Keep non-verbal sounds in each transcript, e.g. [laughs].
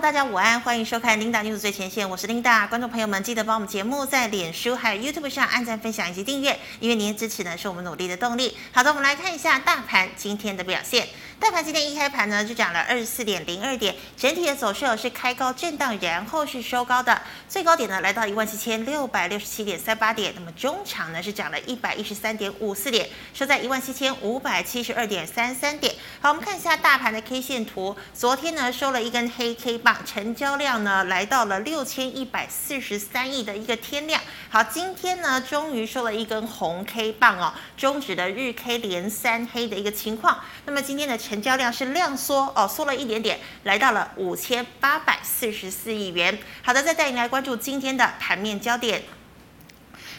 大家午安，欢迎收看 Linda News 最前线，我是琳达。观众朋友们，记得帮我们节目在脸书还有 YouTube 上按赞、分享以及订阅，因为您的支持呢是我们努力的动力。好的，我们来看一下大盘今天的表现。大盘今天一开盘呢，就涨了二十四点零二点，整体的走势是开高震荡，然后是收高的，最高点呢来到一万七千六百六十七点三八点，那么中场呢是涨了一百一十三点五四点，收在一万七千五百七十二点三三点。好，我们看一下大盘的 K 线图，昨天呢收了一根黑 K 棒，成交量呢来到了六千一百四十三亿的一个天量。好，今天呢终于收了一根红 K 棒哦，终止了日 K 连三黑的一个情况。那么今天的成成交量是量缩哦，缩了一点点，来到了五千八百四十四亿元。好的，再带你来关注今天的盘面焦点。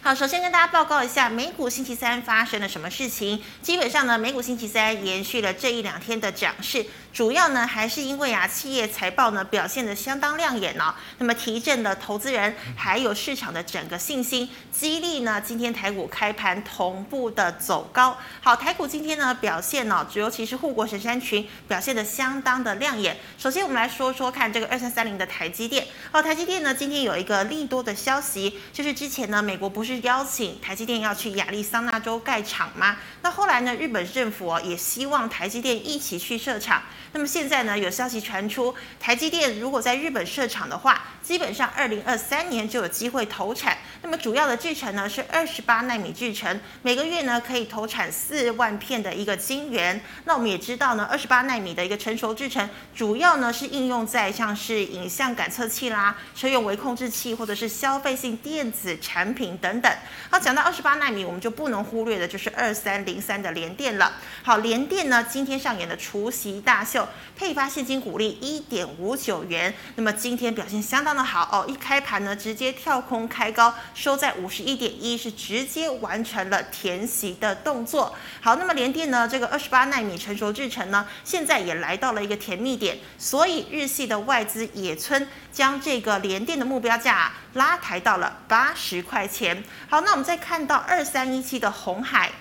好，首先跟大家报告一下，美股星期三发生了什么事情。基本上呢，美股星期三延续了这一两天的涨势。主要呢还是因为啊，企业财报呢表现得相当亮眼呢、哦，那么提振了投资人还有市场的整个信心，激励呢今天台股开盘同步的走高。好，台股今天呢表现呢、哦，尤其是护国神山群表现得相当的亮眼。首先我们来说说看这个二三三零的台积电。哦，台积电呢今天有一个利多的消息，就是之前呢美国不是邀请台积电要去亚利桑那州盖厂吗？那后来呢日本政府、哦、也希望台积电一起去设厂。那么现在呢，有消息传出，台积电如果在日本设厂的话，基本上二零二三年就有机会投产。那么主要的制程呢是二十八纳米制程，每个月呢可以投产四万片的一个晶圆。那我们也知道呢，二十八纳米的一个成熟制程，主要呢是应用在像是影像感测器啦、车用微控制器或者是消费性电子产品等等。好，讲到二十八纳米，我们就不能忽略的就是二三零三的联电了。好，联电呢今天上演的除夕大秀。配发现金股利一点五九元，那么今天表现相当的好哦，一开盘呢直接跳空开高，收在五十一点一，是直接完成了填息的动作。好，那么联电呢这个二十八纳米成熟制程呢，现在也来到了一个甜蜜点，所以日系的外资野村将这个联电的目标价拉抬到了八十块钱。好，那我们再看到二三一七的红海。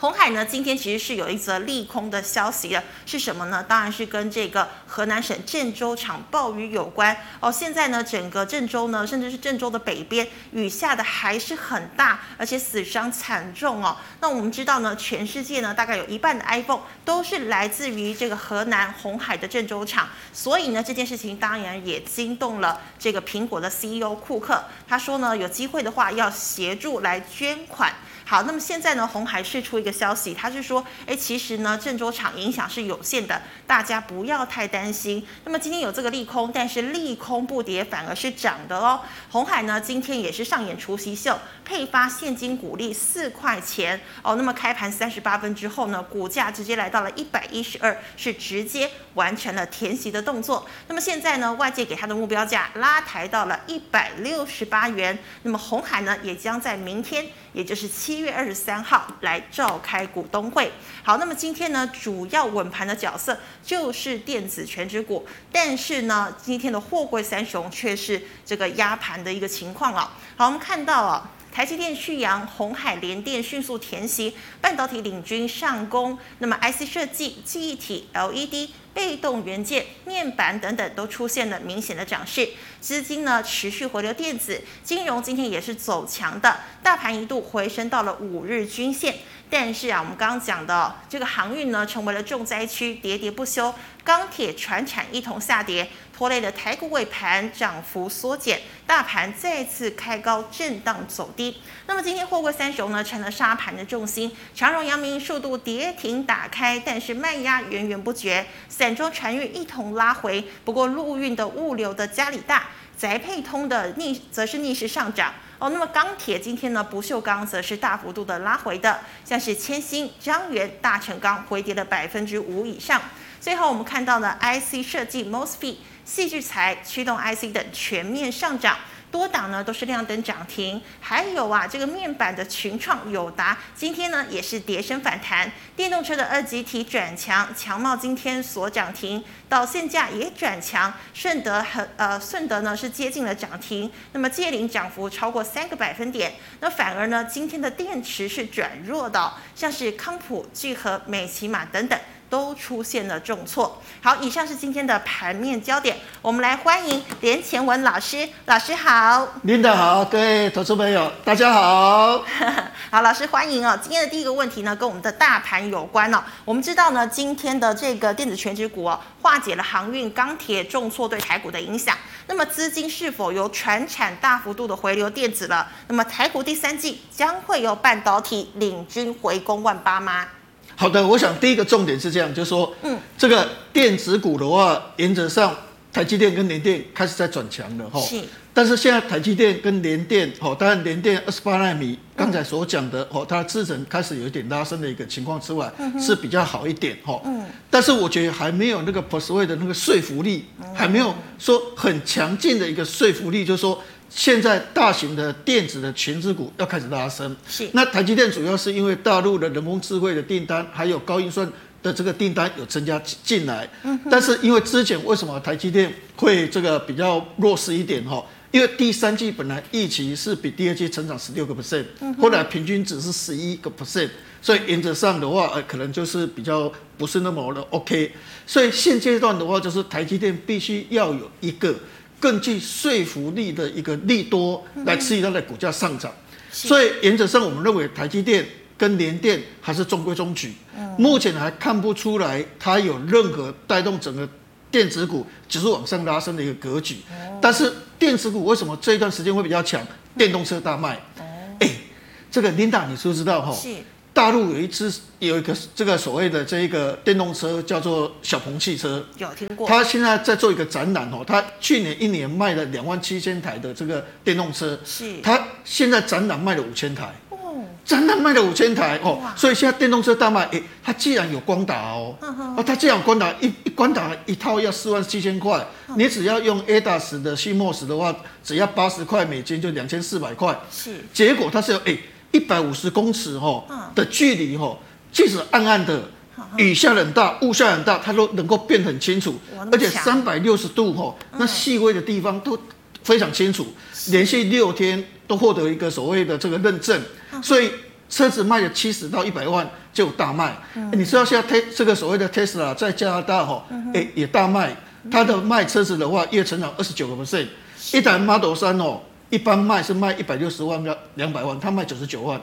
红海呢，今天其实是有一则利空的消息的，是什么呢？当然是跟这个河南省郑州场暴雨有关哦。现在呢，整个郑州呢，甚至是郑州的北边，雨下的还是很大，而且死伤惨重哦。那我们知道呢，全世界呢，大概有一半的 iPhone 都是来自于这个河南红海的郑州厂，所以呢，这件事情当然也惊动了这个苹果的 CEO 库克，他说呢，有机会的话要协助来捐款。好，那么现在呢，红海释出一个消息，他是说，哎，其实呢，郑州厂影响是有限的，大家不要太担心。那么今天有这个利空，但是利空不跌，反而是涨的哦。红海呢，今天也是上演除夕秀，配发现金股利四块钱哦。那么开盘三十八分之后呢，股价直接来到了一百一十二，是直接完成了填息的动作。那么现在呢，外界给它的目标价拉抬到了一百六十八元。那么红海呢，也将在明天，也就是七。一月二十三号来召开股东会。好，那么今天呢，主要稳盘的角色就是电子全职股，但是呢，今天的货柜三雄却是这个压盘的一个情况啊。好，我们看到啊，台积电续阳、红海联电迅速填息，半导体领军上攻，那么 IC 设计、记忆体、LED。被动元件、面板等等都出现了明显的涨势，资金呢持续回流电子，金融今天也是走强的，大盘一度回升到了五日均线。但是啊，我们刚刚讲的这个航运呢，成为了重灾区，跌跌不休。钢铁、传产一同下跌，拖累了台股尾盘涨幅缩减，大盘再次开高震荡走低。那么今天货柜三雄呢，成了杀盘的重心。长荣、阳明数度跌停打开，但是卖压源源不绝。散装船运一同拉回，不过陆运的物流的加里大、宅配通的逆则是逆势上涨。哦，那么钢铁今天呢，不锈钢则是大幅度的拉回的，像是千兴、彰源、大成钢回跌了百分之五以上。最后我们看到呢，IC 设计、MOSFET、戏剧材、驱动 IC 等全面上涨。多档呢都是亮灯涨停，还有啊这个面板的群创、友达今天呢也是跌升反弹。电动车的二级体转强，强茂今天所涨停，导线价也转强，顺德和呃顺德呢是接近了涨停，那么界霖涨幅超过三个百分点。那反而呢今天的电池是转弱的，像是康普、聚合、美琪玛等等都出现了重挫。好，以上是今天的盘面焦点，我们来欢迎连前文老师。老师好，领导好，各位投资朋友大家好。[laughs] 好，老师欢迎哦。今天的第一个问题呢，跟我们的大盘有关哦。我们知道呢，今天的这个电子权值股哦，化解了航运、钢铁重挫对台股的影响。那么资金是否由船产大幅度的回流电子了？那么台股第三季将会由半导体领军回攻万八吗？好的，我想第一个重点是这样，就是说，嗯，这个电子股的话，原则上台积电跟联电开始在转强了哈。是。但是现在台积电跟联电，哦，当然联电二十八纳米，刚才所讲的，哦，它的制程开始有一点拉升的一个情况之外，是比较好一点，哈。嗯。但是我觉得还没有那个 persuade 的那个说服力，还没有说很强劲的一个说服力，就是说。现在大型的电子的全资股要开始拉升，是。那台积电主要是因为大陆的人工智慧的订单，还有高运算的这个订单有增加进来。嗯。但是因为之前为什么台积电会这个比较弱势一点哈？因为第三季本来预期是比第二季成长十六个 percent，后来平均只是十一个 percent，所以原则上的话，呃，可能就是比较不是那么的 OK。所以现阶段的话，就是台积电必须要有一个。更具说服力的一个利多来刺激它的股价上涨，所以原则上我们认为台积电跟联电还是中规中矩，目前还看不出来它有任何带动整个电子股指数往上拉升的一个格局。但是电子股为什么这一段时间会比较强？电动车大卖，哎，这个 Linda 你知不知道哈？大陆有一支有一个这个所谓的这一个电动车叫做小鹏汽车，有听过？他现在在做一个展览哦，他去年一年卖了两万七千台的这个电动车，是，他现在展览卖了五千台，哦，展览卖了五千台哦，所以现在电动车大卖，诶，它既然有光达哦，哦，它既然有光达一一光达一套要四万七千块，你只要用 ADAS 的 CMOS 的话，只要八十块美金就两千四百块，是，结果它是有诶。一百五十公尺吼的距离吼，即使暗暗的，雨下很大，雾下很大，它都能够变很清楚，而且三百六十度吼，那细微的地方都非常清楚。连续六天都获得一个所谓的这个认证，所以车子卖了七十到一百万就大卖。你知道现在这个所谓的 Tesla 在加拿大吼，哎也大卖，它的卖车子的话月成长二十九个 percent，一台 Model 三哦。一般卖是卖一百六十万到两百万，他卖九十九万，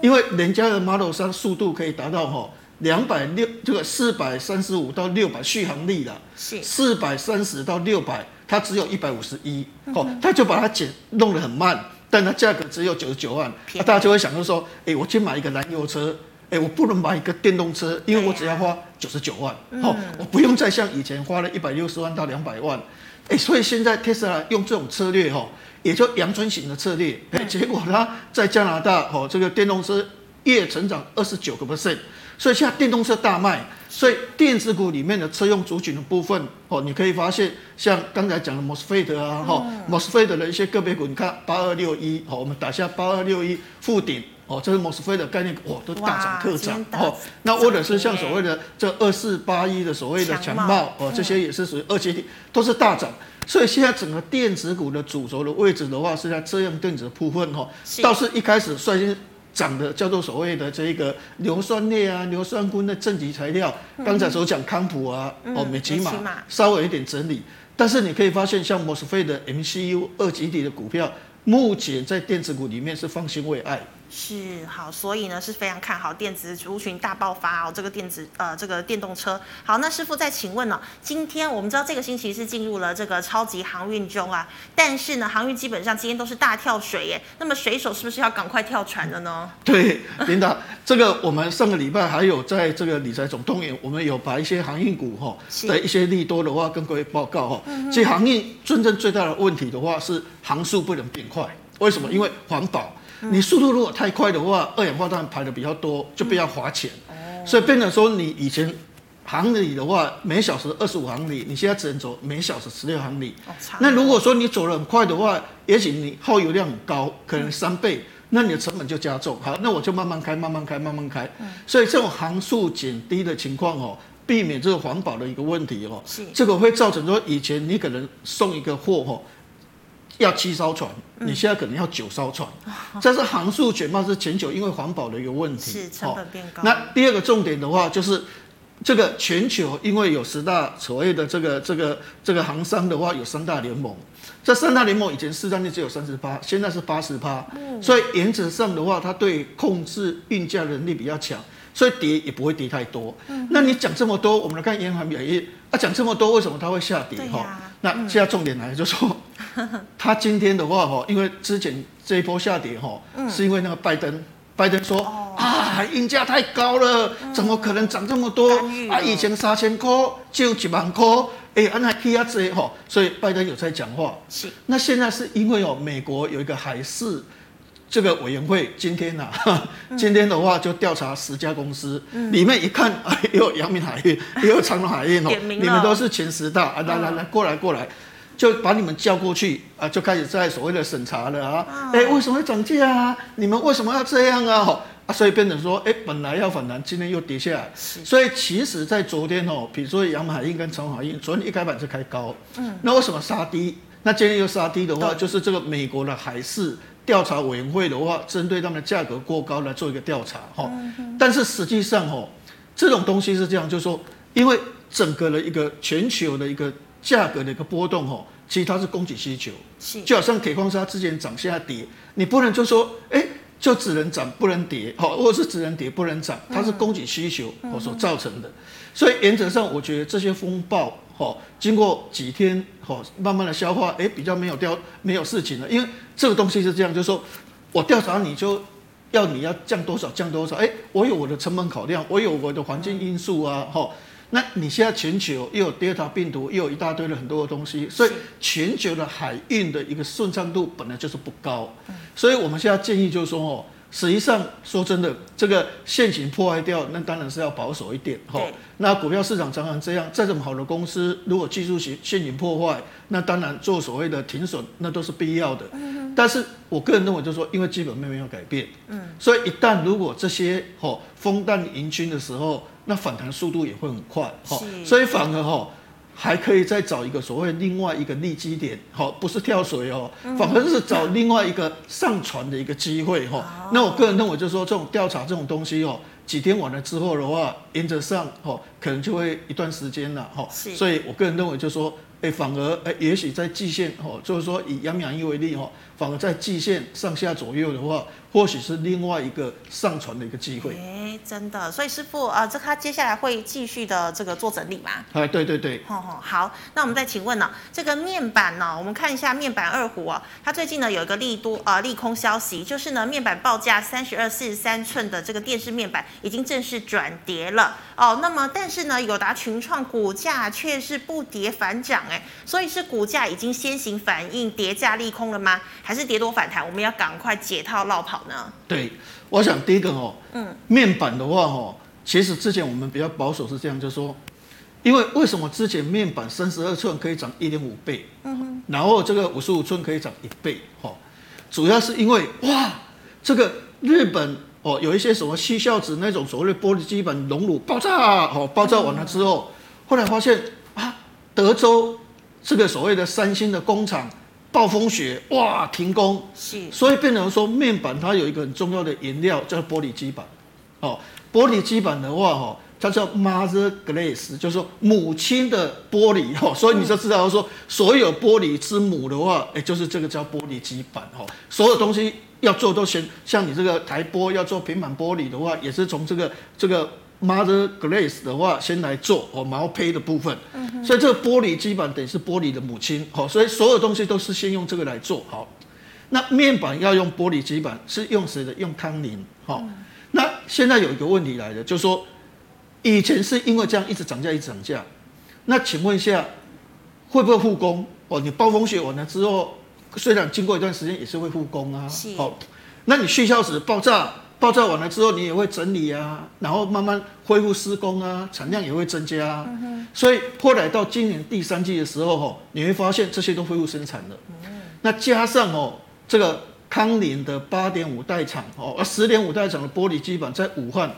因为人家的 Model 三速度可以达到哈两百六这个四百三十五到六百续航力了，是。四百三十到六百，它只有一百五十一，哦，他就把它减弄得很慢，但它价格只有九十九万，那大家就会想到说，哎，我去买一个燃油车，哎，我不能买一个电动车，因为我只要花九十九万，哦，我不用再像以前花了一百六十万到两百万，哎，所以现在特斯拉用这种策略哈。也就阳春型的策略，结果它在加拿大哦，这个电动车月成长二十九个 percent，所以现在电动车大卖，所以电子股里面的车用族群的部分哦，你可以发现像刚才讲的 MOSFET 啊，哈，MOSFET 的一些个别股，你看八二六一，好，我们打下八二六一附顶，哦，这是 MOSFET 的概念股，哦，都大涨特涨，哦，那或者是像所谓的这二四八一的所谓的强茂，哦，这些也是属于二阶体，都是大涨。所以现在整个电子股的主轴的位置的话，是在车用电子的部分哈，倒是一开始率先涨的叫做所谓的这一个硫酸镍啊、硫酸钴的正极材料，刚才所讲康普啊、哦美琪玛稍微有一点整理，但是你可以发现像 MOSFET 的 MCU 二极体的股票，目前在电子股里面是方兴未艾。是好，所以呢是非常看好电子族群大爆发哦。这个电子呃，这个电动车好，那师傅再请问呢、哦？今天我们知道这个星期是进入了这个超级航运中啊，但是呢，航运基本上今天都是大跳水耶。那么水手是不是要赶快跳船了呢？对，领导，这个我们上个礼拜还有在这个理财总动员，我们有把一些航运股哈的一些利多的话跟各位报告哈。其实航运真正最大的问题的话是航速不能变快，为什么？因为环保。你速度如果太快的话，二氧化碳排的比较多，就比较花钱。所以变成说，你以前航里的话，每小时二十五航里，你现在只能走每小时十六航里。那如果说你走得很快的话，也许你耗油量很高，可能三倍，那你的成本就加重。好，那我就慢慢开，慢慢开，慢慢开。所以这种航速减低的情况哦，避免这个环保的一个问题哦，这个会造成说，以前你可能送一个货哦。要七艘船，你现在可能要九艘船，这是航速减慢是全球因为环保的一个问题，是成本变高。那第二个重点的话，就是这个全球因为有十大所谓的这个这个这个航商的话，有三大联盟。这三大联盟以前市占率只有三十八，现在是八十趴，所以原则上的话，它对控制运价能力比较强，所以跌也不会跌太多。嗯、那你讲这么多，我们来看央行表现啊，讲这么多，为什么它会下跌？哈、啊，那现在重点来了，就是说，[laughs] 它今天的话哈，因为之前这一波下跌哈，是因为那个拜登，拜登说、哦、啊，运价太高了，怎么可能涨这么多？啊，以前三千块就几万块。哎，安那 K 啊这哈，所以拜登有在讲话。是，那现在是因为哦，美国有一个海事这个委员会，今天呐、啊，[laughs] 今天的话就调查十家公司，嗯、里面一看，哎，有阳明海运，也有长荣海运哦，你们都是前十大啊，来来来，过来过来，就把你们叫过去啊，就开始在所谓的审查了啊。哎，为什么会涨价啊？你们为什么要这样啊？啊，所以变成说，哎，本来要反弹，今天又跌下来。所以其实，在昨天哦，比如说阳明海运跟长荣海印，昨天一开板就开高，嗯，那为什么杀低？那今天又杀低的话，就是这个美国的海事调查委员会的话，针对他们的价格过高来做一个调查，哈。但是实际上哦，这种东西是这样，就是说，因为整个的一个全球的一个价格的一个波动，哦，其实它是供给需求，就好像铁矿砂之前涨现在跌，你不能就说，哎。就只能涨不能跌，好，或者是只能跌不能涨，它是供给需求所造成的。所以原则上，我觉得这些风暴，哈，经过几天，哈，慢慢的消化，哎，比较没有掉，没有事情了。因为这个东西是这样，就是说我调查你就要你要降多少降多少，哎，我有我的成本考量，我有我的环境因素啊，哈。那你现在全球又有 Delta 病毒，又有一大堆的很多的东西，所以全球的海运的一个顺畅度本来就是不高，所以我们现在建议就是说哦，实际上说真的，这个现行破坏掉，那当然是要保守一点哈。那股票市场常常这样，再这么好的公司，如果技术性陷阱破坏，那当然做所谓的停损，那都是必要的。但是我个人认为就是说，因为基本面没有改变，嗯，所以一旦如果这些吼风淡云轻的时候。那反弹速度也会很快，哈，所以反而哈还可以再找一个所谓另外一个利基点，哈，不是跳水哦，反而是找另外一个上船的一个机会，哈。那我个人认为就是说，这种调查这种东西哦，几天完了之后的话，沿着上哈可能就会一段时间了，哈。所以我个人认为就是说，哎，反而哎，也许在季线，哈，就是说以阳明海运为例，哈，反而在季线上下左右的话。或许是另外一个上传的一个机会。哎，真的，所以师傅啊，这他接下来会继续的这个做整理吗？哎，对对对。好、哦，好，那我们再请问呢，这个面板呢，我们看一下面板二虎啊，它最近呢有一个利多啊、呃、利空消息，就是呢面板报价三十二、四十三寸的这个电视面板已经正式转跌了哦。那么但是呢，友达群创股价却是不跌反涨，哎，所以是股价已经先行反应跌价利空了吗？还是跌多反弹？我们要赶快解套落跑。对，我想第一个哦，嗯，面板的话哦，其实之前我们比较保守是这样，就是说，因为为什么之前面板三十二寸可以涨一点五倍，嗯哼，然后这个五十五寸可以涨一倍，哦，主要是因为哇，这个日本哦有一些什么西孝子那种所谓的玻璃基板熔炉爆炸，哦，爆炸完了之后，后来发现啊，德州这个所谓的三星的工厂。暴风雪哇，停工，是，所以变成说面板它有一个很重要的原料叫玻璃基板，哦，玻璃基板的话哈，它叫 mother glass，就是说母亲的玻璃。哈，所以你就知道说所有玻璃之母的话，哎，就是这个叫玻璃基板。哈，所有东西要做都先，像你这个台玻要做平板玻璃的话，也是从这个这个。Mother Glass 的话，先来做哦毛坯的部分，嗯、所以这个玻璃基板等于是玻璃的母亲，好，所以所有东西都是先用这个来做好。那面板要用玻璃基板，是用谁的？用康宁，好。那现在有一个问题来了，就是说，以前是因为这样一直涨价，一直涨价。那请问一下，会不会复工？哦，你暴风雪完了之后，虽然经过一段时间，也是会复工啊。好，那你矽效时爆炸。爆炸完了之后，你也会整理啊，然后慢慢恢复施工啊，产量也会增加啊。嗯、所以后来到今年第三季的时候，吼，你会发现这些都恢复生产了。嗯、那加上哦，这个康宁的八点五代厂哦，而十点五代厂的玻璃基板在武汉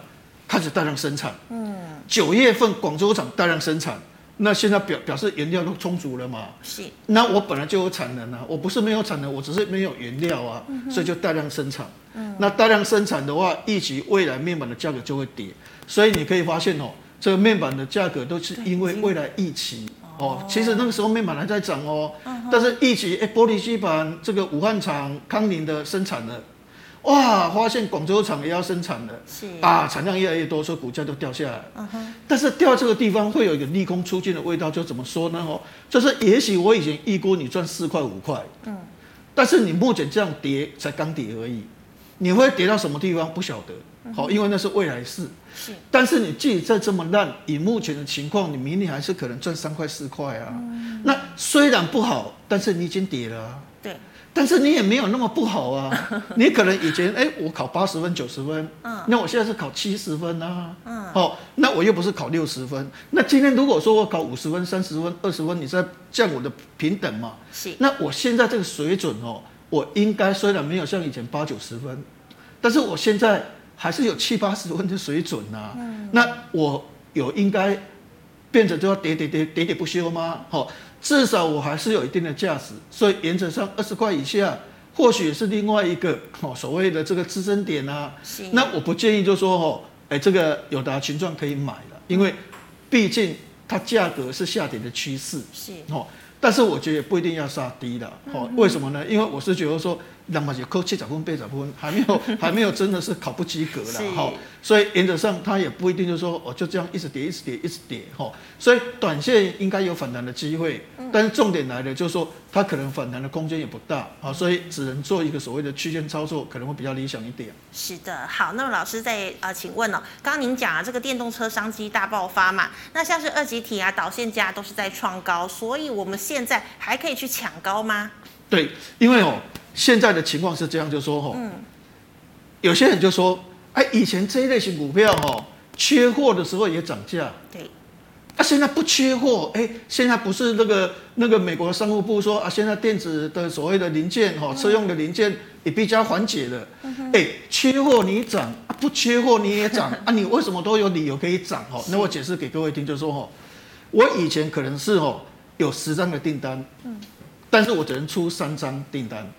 开始大量生产。嗯。九月份广州厂大量生产。那现在表表示原料都充足了嘛？是。那我本来就有产能啊，我不是没有产能，我只是没有原料啊，嗯、所以就大量生产。嗯。那大量生产的话，预期未来面板的价格就会跌。所以你可以发现哦，这个面板的价格都是因为未来疫情哦，其实那个时候面板还在涨哦，但是疫情哎，玻璃基板这个武汉厂康宁的生产了。哇，发现广州厂也要生产了，是啊，产量越来越多，所以股价都掉下来。嗯哼，但是掉这个地方会有一个利空出尽的味道，就怎么说呢？哦，就是也许我以前预估你赚四块五块，嗯，但是你目前这样跌才刚跌而已，你会跌到什么地方不晓得，好，因为那是未来事。是，但是你自己再这么烂，以目前的情况，你明年还是可能赚三块四块啊。那虽然不好，但是你已经跌了。啊对。但是你也没有那么不好啊，[laughs] 你可能以前哎、欸，我考八十分九十分，嗯，那我现在是考七十分啊，嗯，好，那我又不是考六十分，那今天如果说我考五十分、三十分、二十分，你在降我的平等嘛？是，那我现在这个水准哦，我应该虽然没有像以前八九十分，但是我现在还是有七八十分的水准啊，嗯，那我有应该变成就要喋喋喋喋喋不休吗？好。至少我还是有一定的价值，所以原则上二十块以下，或许是另外一个哦所谓的这个支撑点啊。是。那我不建议就说哦，哎，这个友达群状可以买了，因为毕竟它价格是下跌的趋势。是。哦，但是我觉得不一定要杀低的。哦，为什么呢？因为我是觉得说。那么就扣七十分、八十分，还没有 [laughs] 还没有真的是考不及格了哈，所以原则上它也不一定就是说哦就这样一直跌、一直跌、一直跌哈，所以短线应该有反弹的机会，但是重点来了就是说它可能反弹的空间也不大啊，所以只能做一个所谓的区间操作，可能会比较理想一点。是的，好，那么老师再呃请问哦，刚刚您讲啊这个电动车商机大爆发嘛，那像是二级体啊导线价都是在创高，所以我们现在还可以去抢高吗？对，因为哦。现在的情况是这样，就说哈，有些人就说，哎，以前这一类型股票哦，缺货的时候也涨价，对，啊，现在不缺货，哎，现在不是那个那个美国商务部说啊，现在电子的所谓的零件哈，车用的零件也比较缓解了，哎，缺货你涨，不缺货你也涨，[laughs] 啊，你为什么都有理由可以涨哦？那我解释给各位听，就说哈，我以前可能是哦有十张的订单，嗯，但是我只能出三张订单。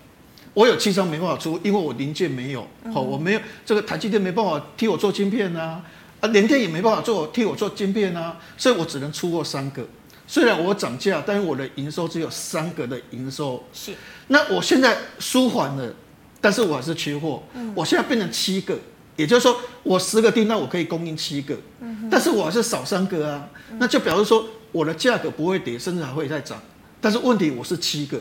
我有七张没办法出，因为我零件没有，好，我没有这个台积电没办法替我做晶片啊，啊，联电也没办法做替我做晶片啊，所以我只能出过三个。虽然我涨价，但是我的营收只有三个的营收。是。那我现在舒缓了，但是我还是缺货。嗯。我现在变成七个，也就是说我十个订单我可以供应七个。嗯。但是我还是少三个啊，那就表示说我的价格不会跌，甚至还会再涨。但是问题我是七个。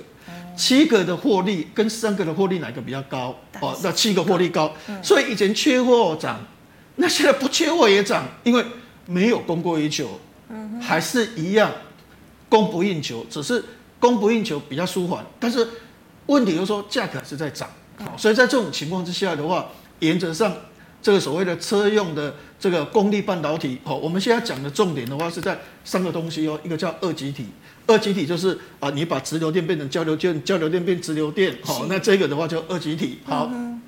七个的获利跟三个的获利哪个比较高？哦，那七个获利高，所以以前缺货涨，那现在不缺货也涨，因为没有供过于求，还是一样供不应求，只是供不应求比较舒缓，但是问题就是说价格还是在涨，所以在这种情况之下的话，原则上这个所谓的车用的这个功率半导体，哦，我们现在讲的重点的话是在三个东西哦，一个叫二极体。二极体就是啊，你把直流电变成交流电，交流电变直流电，好，那这个的话叫二极体。好，嗯、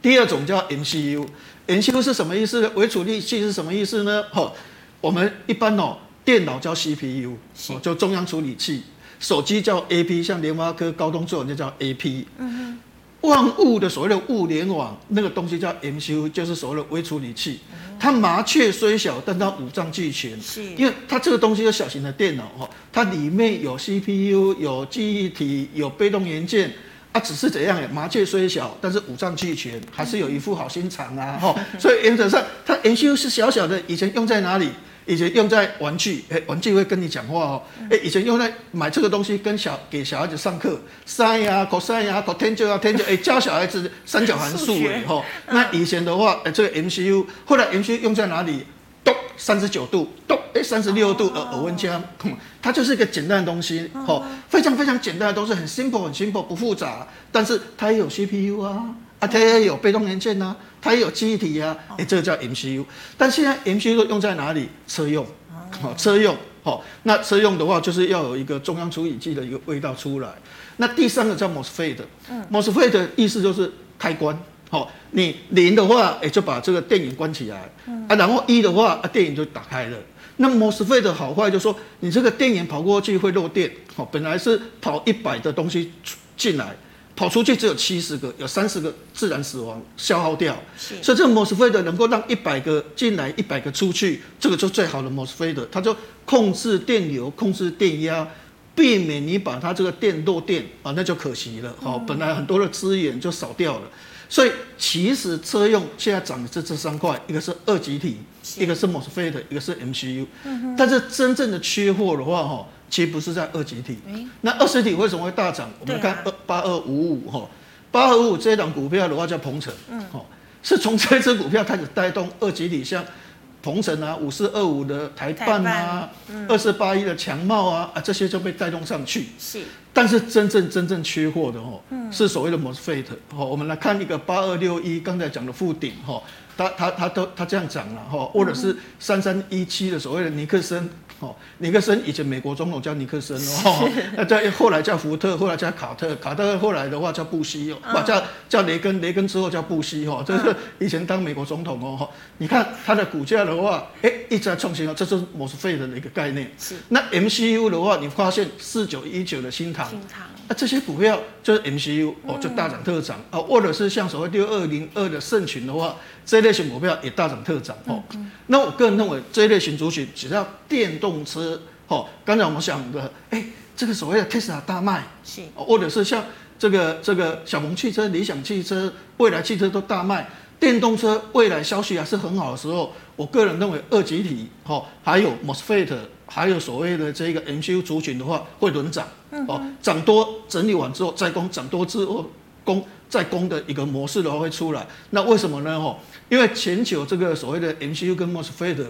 第二种叫 MCU，MCU 是什么意思呢？微处理器是什么意思呢？好，我们一般哦，电脑叫 CPU，哦，就中央处理器，手机叫 AP，像联发科、高通做的就叫 AP。嗯哼，万物的所谓的物联网那个东西叫 MCU，就是所谓的微处理器。它麻雀虽小，但它五脏俱全。是，因为它这个东西是小型的电脑哈，它里面有 CPU、有记忆体、有被动元件啊，只是怎样？麻雀虽小，但是五脏俱全，还是有一副好心肠啊哈。[laughs] 所以原则上，它 MCU 是小小的，以前用在哪里？以前用在玩具，哎，玩具会跟你讲话哦。哎，以前用在买这个东西，跟小给小孩子上课，sin 呀，cos 呀，cotangent 啊，tangent，哎，教小孩子三角函数哎，吼。那以前的话，哎，这个 MCU，后来 MCU 用在哪里？咚，三十九度，咚，哎，三十六度，耳耳温枪，它就是一个简单的东西，哦，非常非常简单的东西，很 simple，很 simple，不复杂，但是它也有 CPU 啊。啊它也有被动元件呐、啊，它也有记忆体啊，哎、欸，这个叫 MCU。但现在 MCU 用在哪里？车用，好，车用，好，那车用的话就是要有一个中央处理器的一个味道出来。那第三个叫 MOSFET，嗯，MOSFET 的意思就是开关，好，你零的话，哎，就把这个电源关起来，啊，然后一的话，啊，电源就打开了。那 MOSFET 的好坏就说，你这个电源跑过去会漏电，好，本来是跑一百的东西进来。跑出去只有七十个，有三十个自然死亡消耗掉。是所以这个 MOSFET 能够让一百个进来，一百个出去，这个就最好的 MOSFET，它就控制电流，控制电压，避免你把它这个电漏电啊，那就可惜了。好、嗯，本来很多的资源就少掉了。所以其实车用现在涨的这这三块，一个是二极体，一个是 MOSFET，一个是 MCU。嗯、但是真正的缺货的话，哈。其实不是在二极体，那二极体为什么会大涨？我们看二八二五五哈，八二五五这一档股票的话叫鹏程，哦，是从这支股票开始带动二极体，像鹏程啊、五四二五的台办啊、二四八一的强茂啊啊，这些就被带动上去。是，但是真正真正缺货的哦，是所谓的 MOSFET。哦，我们来看一个八二六一，刚才讲的附顶哈，它它它都它这样涨了哈，或者是三三一七的所谓的尼克森。哦，尼克森以前美国总统叫尼克森哦，[laughs] 那在后来叫福特，后来叫卡特，卡特后来的话叫布希哦，不叫叫雷根，雷根之后叫布希哈，这是以前当美国总统哦。你看它的股价的话，哎，一直在创新哦，这是 MOSFET 的一个概念。是。那 MCU 的话，你发现四九一九的新唐，新塘，那这些股票就是 MCU 哦，就大涨特涨啊，或者是像所谓六二零二的盛群的话。这一类型股票也大涨特涨哦。那我个人认为，这一类型族群只要电动车哦，刚才我们讲的，哎，这个所谓的 Tesla 大卖，是，或者是像这个这个小鹏汽车、理想汽车、蔚来汽车都大卖，电动车未来消息还是很好的时候，我个人认为二极体哦，还有 MOSFET，还有所谓的这个 MCU 族群的话，会轮涨哦，涨多整理完之后再攻，涨多之后攻。在攻的一个模式的话会出来，那为什么呢？吼，因为全球这个所谓的 MCU 跟 MOSFET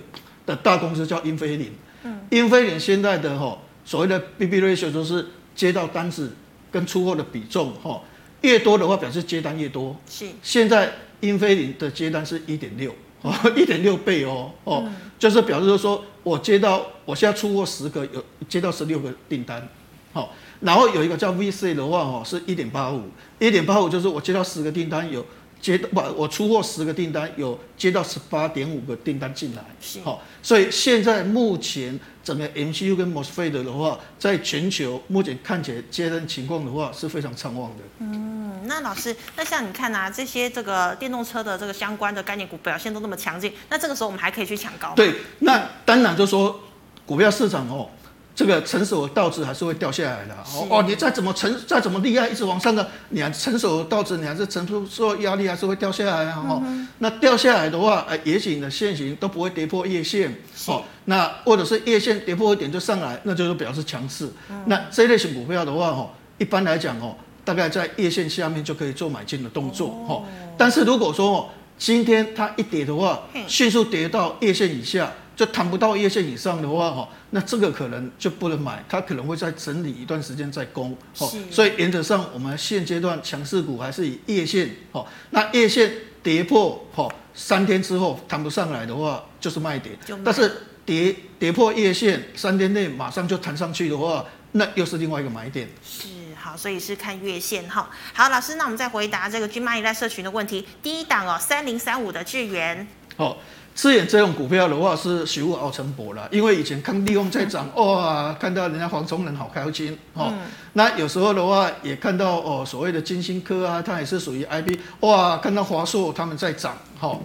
的大公司叫英飞凌，嗯，英飞凌现在的吼所谓的 BB ratio 就是接到单子跟出货的比重，吼越多的话表示接单越多，是。现在英飞凌的接单是一点六，哦，[laughs] 一点六倍哦，哦，就是表示说我接到我现在出货十个，有接到十六个订单，好。然后有一个叫 VC 的话，哦，是一点八五，一点八五就是我接到十个订单，有接到不，我出货十个订单，有接到十八点五个订单进来，好，所以现在目前整个 MCU 跟 MOSFET 的话，在全球目前看起来接单情况的话是非常畅旺的。嗯，那老师，那像你看啊，这些这个电动车的这个相关的概念股表现都那么强劲，那这个时候我们还可以去抢高吗？对，那当然就说股票市场哦。这个成熟的稻子还是会掉下来的哦哦，你再怎么成再怎么厉害，一直往上的，你还成熟的稻子，你还是承受压力，还是会掉下来啊！哦、嗯，那掉下来的话，呃，也许你的线型都不会跌破叶线哦。那或者是叶线跌破一点就上来，那就是表示强势。嗯、那这类型股票的话，哦，一般来讲哦，大概在叶线下面就可以做买进的动作哦。但是如果说哦，今天它一跌的话，迅速跌到叶线以下。就谈不到月线以上的话，哈，那这个可能就不能买，它可能会再整理一段时间再攻，哦，所以原则上我们现阶段强势股还是以月线，哦，那月线跌破，哈，三天之后弹不上来的话，就是卖点，但是跌跌破月线三天内马上就弹上去的话，那又是另外一个买点。是，好，所以是看月线，哈，好，老师，那我们再回答这个 GMoney 在社群的问题，第一档哦，三零三五的智原，好。智远这种股票的话是虚无熬成博了，因为以前看利用在涨，哇，看到人家黄崇仁好开心哦。嗯、那有时候的话也看到哦，所谓的金星科啊，它也是属于 IB，哇，看到华硕他们在涨，哈。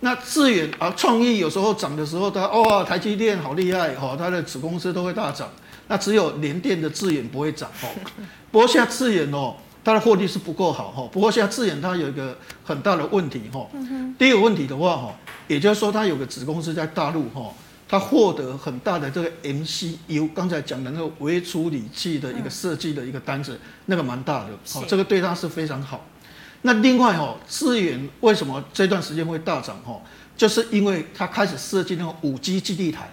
那智远啊，创意有时候涨的时候，它哇，台积电好厉害，哈，它的子公司都会大涨。那只有联电的智远不会涨，哈。[laughs] 不过现在智原哦，它的获利是不够好，哈。不过现在智远它有一个很大的问题，哈。第一个问题的话，哈。也就是说，他有个子公司在大陆哈，他获得很大的这个 MCU，刚才讲的那个微处理器的一个设计的一个单子，那个蛮大的，好，这个对他是非常好。那另外哈，智远为什么这段时间会大涨哈？就是因为他开始设计那个五 G 基地台，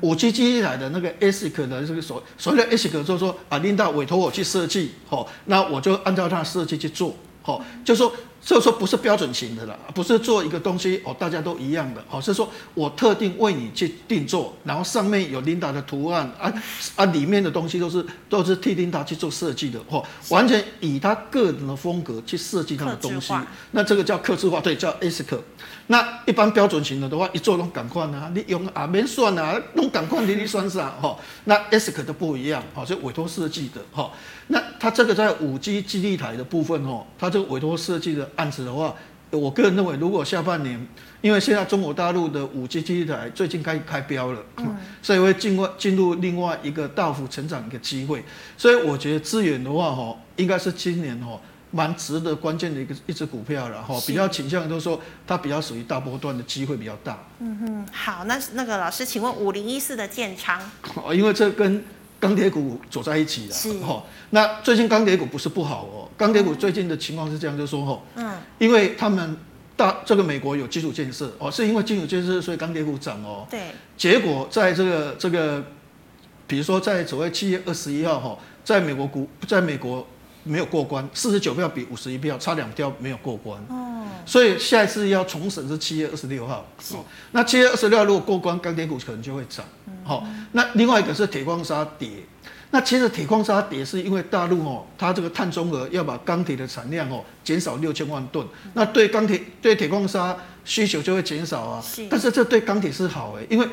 五 G 基地台的那个 ASIC 的这个所所谓的 ASIC，就是说啊，领导委托我去设计，好，那我就按照他设计去做，好，就是说。所以说不是标准型的啦，不是做一个东西哦，大家都一样的哦，是说我特定为你去定做，然后上面有琳达的图案啊啊，里面的东西都是都是替琳达去做设计的哦，完全以他个人的风格去设计他的东西，那这个叫客制化，对，叫 ASIC。那一般标准型的的话，一做拢赶快啊，你用啊免算啊，弄赶快你你算啥哈？那 ASIC 都不一样，好，就委托设计的哈。那它这个在五 G 基地台的部分哦，它这个委托设计的案子的话，我个人认为，如果下半年，因为现在中国大陆的五 G 基地台最近开开标了，嗯，所以会进外进入另外一个大幅成长一个机会，所以我觉得资源的话哈，应该是今年哈蛮值得关键的一个一只股票了哈，比较倾向就是说它比较属于大波段的机会比较大。嗯哼，好，那那个老师，请问五零一四的建仓，哦，因为这跟钢铁股走在一起的，是哈。那最近钢铁股不是不好哦，钢铁股最近的情况是这样，就是说哈，嗯，因为他们大这个美国有基础建设哦，是因为基础建设所以钢铁股涨哦。对。结果在这个这个，比如说在所谓七月二十一号哈，在美国股在美国没有过关，四十九票比五十一票差两票没有过关。哦。所以下一次要重审是七月二十六号。是。那七月二十六号如果过关，钢铁股可能就会涨。好，那另外一个是铁矿砂跌，那其实铁矿砂跌是因为大陆哦，它这个碳中和要把钢铁的产量哦减少六千万吨，那对钢铁对铁矿砂需求就会减少啊。是。但是这对钢铁是好诶，因为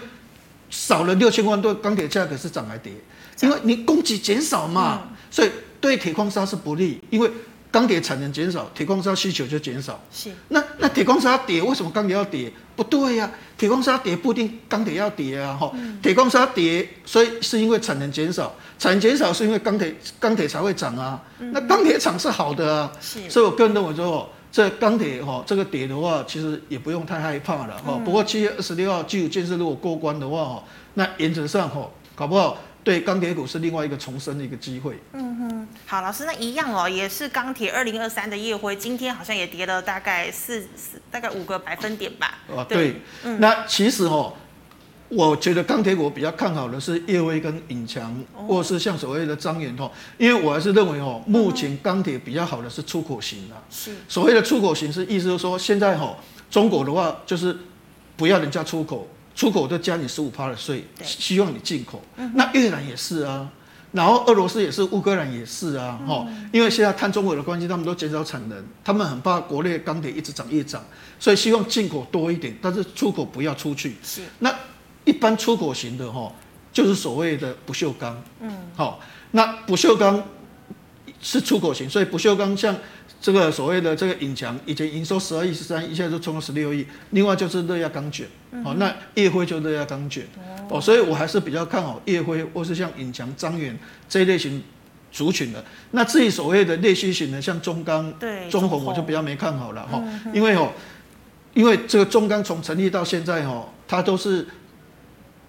少了六千万吨，钢铁价格是涨还跌？因为你供给减少嘛，所以对铁矿砂是不利，因为。钢铁产能减少，铁矿砂需求就减少。是，那那铁矿砂跌，为什么钢铁要跌？不对呀、啊，铁矿砂跌不一定钢铁要跌啊。哈、嗯，铁矿砂跌，所以是因为产能减少，产能减少是因为钢铁钢铁才会涨啊。嗯、那钢铁厂是好的啊。是，所以我个人认为说，这钢铁哈这个跌的话，其实也不用太害怕了哈。嗯、不过七月二十六号基础建设如果过关的话哈，那原则上哈搞不好。对钢铁股是另外一个重生的一个机会。嗯哼，好，老师，那一样哦，也是钢铁二零二三的夜辉，今天好像也跌了大概四四大概五个百分点吧。啊，对，嗯、那其实哦，我觉得钢铁股比较看好的是烨辉跟尹强，哦、或是像所谓的张元哦，因为我还是认为哦，目前钢铁比较好的是出口型的。是。所谓的出口型是意思就是说，现在哦，中国的话就是不要人家出口。出口都加你十五趴的税，希望你进口。嗯、那越南也是啊，然后俄罗斯也是，乌克兰也是啊，哈、嗯，因为现在碳中和的关系，他们都减少产能，他们很怕国内钢铁一直涨一涨，所以希望进口多一点，但是出口不要出去。是，那一般出口型的哈，就是所谓的不锈钢，嗯，好，那不锈钢是出口型，所以不锈钢像。这个所谓的这个影墙，以前营收十二亿、十三亿，现在就冲到十六亿。另外就是热轧钢卷，嗯、哼哦，那烨辉就热轧钢卷，哦，哦，所以我还是比较看好烨辉，或是像影墙、张远这一类型族群的。那至于所谓的内需型的，像中钢、对中红，我就比较没看好了哈，嗯、因为哦，因为这个中钢从成立到现在哈，它都是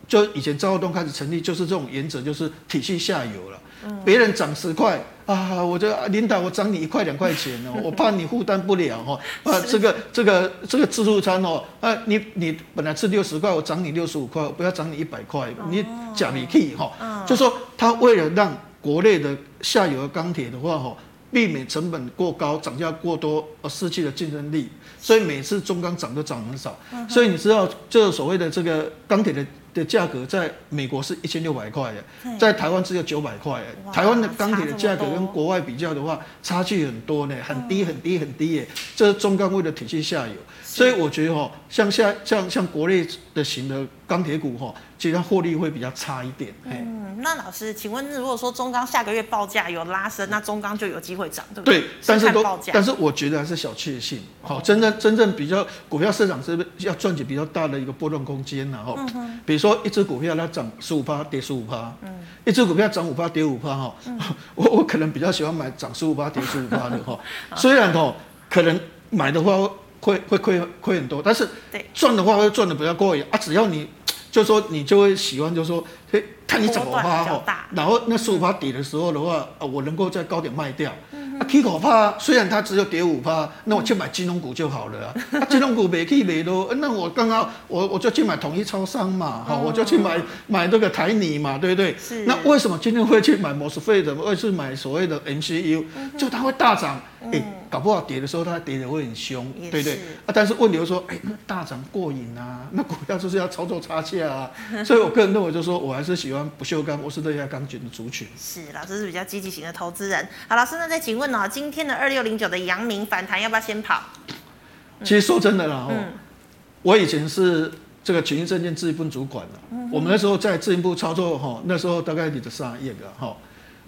就以前赵耀东开始成立，就是这种原则，就是体系下游了，别、嗯、人涨十块。啊，我就领导，我涨你一块两块钱哦，[laughs] 我怕你负担不了哦。啊，这个这个这个自助餐哦，啊，你你本来吃六十块，我涨你六十五块，不要涨你一百块，你假你屁哈。就说他为了让国内的下游的钢铁的话哈，避免成本过高，涨价过多而失去了竞争力，所以每次中钢涨都涨很少。所以你知道，就是所谓的这个钢铁的。的价格在美国是一千六百块，在台湾只有九百块。台湾的钢铁的价格跟国外比较的话，差距很多呢，很低很低很低耶。这是中钢为了体系下游，所以我觉得哈，像现在像像国内的型的钢铁股哈。其实它获利会比较差一点。嗯，那老师，请问，如果说中钢下个月报价有拉升，那中钢就有机会涨，对不对？对，但是都，但是我觉得还是小确幸。好，真正真正比较股票市场是要赚取比较大的一个波动空间，然后，比如说一只股票它涨十五趴，跌十五趴，嗯，一只股票涨五趴，跌五趴，哈，[laughs] 我我可能比较喜欢买涨十五趴，跌十五趴的，哈，[laughs] 虽然哈可能买的话会会亏亏很多，但是赚的话会赚的比较过瘾啊，只要你。就说你就会喜欢，就说，嘿，看你怎么发哈，然后那十五趴底的时候的话，我能够在高点卖掉。啊，，K 口趴，虽然它只有跌五趴，那我去买金融股就好了啊。嗯、啊，金融股没去没落，那我刚刚我我就去买统一超商嘛，哈、嗯，我就去买买那个台泥嘛，对不对？是。那为什么今天会去买 MOSFET 的，会去买所谓的 MCU？就它会大涨，哎、嗯。搞不好跌的时候它跌的会很凶，对对啊。但是问题就是说，哎，那大涨过瘾啊，[laughs] 那股票就是要操作差价啊。[laughs] 所以我个人认为就是说我还是喜欢不锈钢或是热轧钢卷的族群。是，老师是比较积极型的投资人。好，老师那再请问哦，今天的二六零九的阳明反弹要不要先跑？其实说真的啦，嗯，我以前是这个群益证券自营部主管的，嗯，我们那时候在自营部操作哈，那时候大概你的上亿的哈。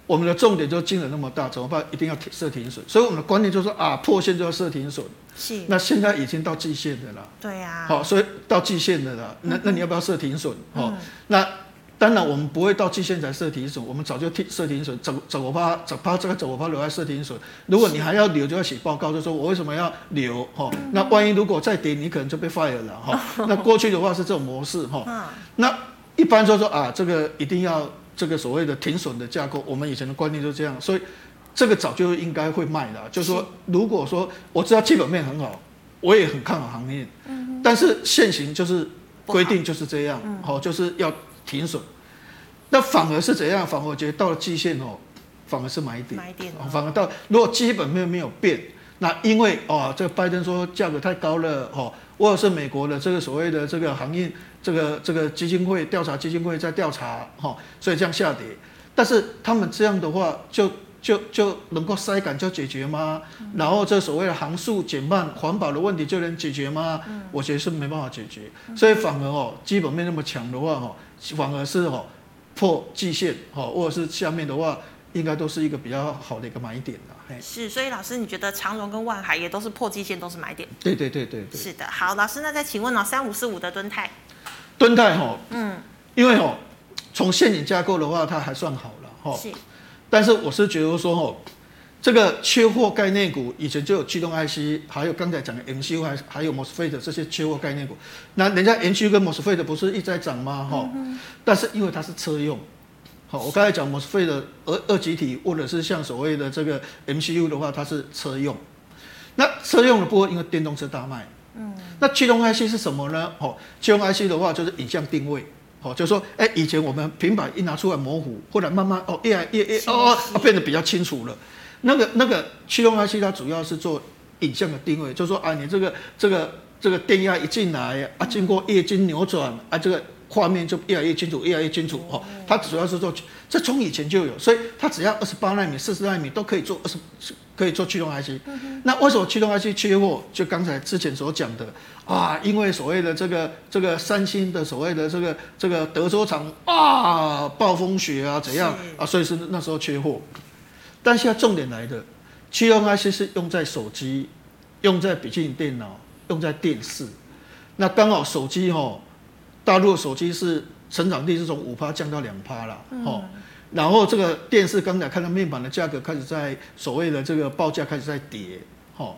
我们的重点就金额那么大，怎么办？一定要设停损。所以我们的观念就是说啊，破线就要设停损。是。那现在已经到季线的了。对呀、啊。好，所以到季线的了，那那你要不要设停损？哦、嗯，那当然我们不会到季线才设停损，我们早就停设停损，走走趴走趴这个走趴留在设停损。如果你还要留，就要写报告，就说我为什么要留？哈，那万一如果再跌，你可能就被 fire 了。哈，[laughs] 那过去的话是这种模式。哈，那一般就说啊，这个一定要。这个所谓的停损的架构，我们以前的观念就是这样，所以这个早就应该会卖了。就是说，如果说我知道基本面很好，我也很看好行业，但是现行就是规定就是这样，好，就是要停损。那反而是怎样？反而我觉得到了季线哦，反而是买点，买点，反而到如果基本面没有变，那因为哦，这个拜登说价格太高了，哦，或者是美国的这个所谓的这个行业。这个这个基金会调查基金会在调查哈，所以这样下跌。但是他们这样的话就，就就就能够塞港就解决吗？然后这所谓的航速减慢、环保的问题就能解决吗？我觉得是没办法解决。所以反而哦，基本面那么强的话哈，反而是哦破季线哈，或者是下面的话，应该都是一个比较好的一个买点的。是，所以老师，你觉得长荣跟万海也都是破季线，都是买点？对对对对对。是的，好，老师，那再请问哦，三五四五的敦泰。敦泰哈，嗯，因为哦，从现金架构的话，它还算好了哈。是。但是我是觉得说哦，这个缺货概念股以前就有驱动 IC，还有刚才讲的 MCU，还还有 MOSFET 这些缺货概念股。那人家 MCU 跟 MOSFET 不是一直在涨吗？哈、嗯。但是因为它是车用，好，我刚才讲 MOSFET 的二二极体，或者是像所谓的这个 MCU 的话，它是车用。那车用的部分，因为电动车大卖。嗯，那驱动 IC 是什么呢？哦，驱动 IC 的话就是影像定位，哦，就是说，哎，以前我们平板一拿出来模糊，后来慢慢哦，越来越越哦，变得比较清楚了。那个那个驱动 IC 它主要是做影像的定位，就是说啊，你这个这个这个电压一进来啊，经过液晶扭转啊，这个。画面就越来越清楚，越来越清楚哦。它主要是做，这从以前就有，所以它只要二十八纳米、四十纳米都可以做二十，可以做驱动 IC。那为什么驱动 IC 缺货？就刚才之前所讲的啊，因为所谓的这个这个三星的所谓的这个这个德州厂啊，暴风雪啊怎样啊，所以是那时候缺货。但现在重点来的，驱动 IC 是用在手机、用在笔记本电脑、用在电视。那刚好手机哦。大陆手机是成长率是从五趴降到两趴了，哦，然后这个电视刚才看到面板的价格开始在所谓的这个报价开始在跌，哦，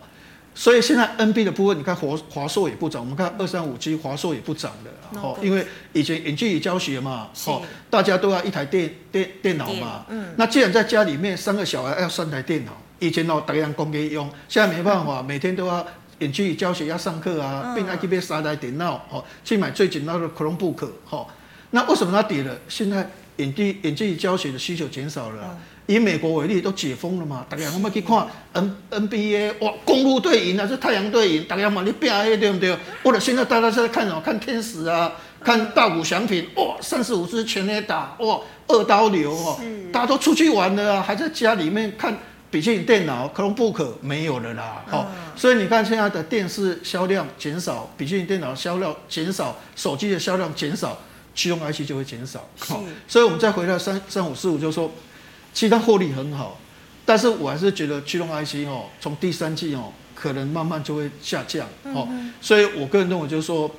所以现在 NB 的部分，你看华华硕也不涨，我们看二三五 G 华硕也不涨的，哦，因为以前远距离教学嘛，哦，大家都要一台电电电脑嘛，嗯，那既然在家里面三个小孩要三台电脑，以前哦大家供给用，现在没办法，每天都要。远距离教学要上课啊，并爱去买三台电脑，哦，去买最简单的 Chromebook，哦，那为什么它跌了？现在远距远距离教学的需求减少了，嗯，以美国为例，都解封了嘛，大家我们去看 N NBA，哇，公路队赢还是太阳队赢？大家嘛，你变黑对不对？或者现在大家是在看什么？看天使啊，看大谷翔平，哇，三十五支全垒打，哇，二刀流哦，大家都出去玩了啊，还在家里面看。笔记本电脑、Chromebook 没有了啦，好、嗯，所以你看现在的电视销量减少，笔记本电脑销量减少，手机的销量减少，驱动 IC 就会减少。好，所以我们再回到三三五四五，就是说，其他获利很好，但是我还是觉得驱动 IC 哦，从第三季哦，可能慢慢就会下降。哦、嗯，所以我个人认为就是说，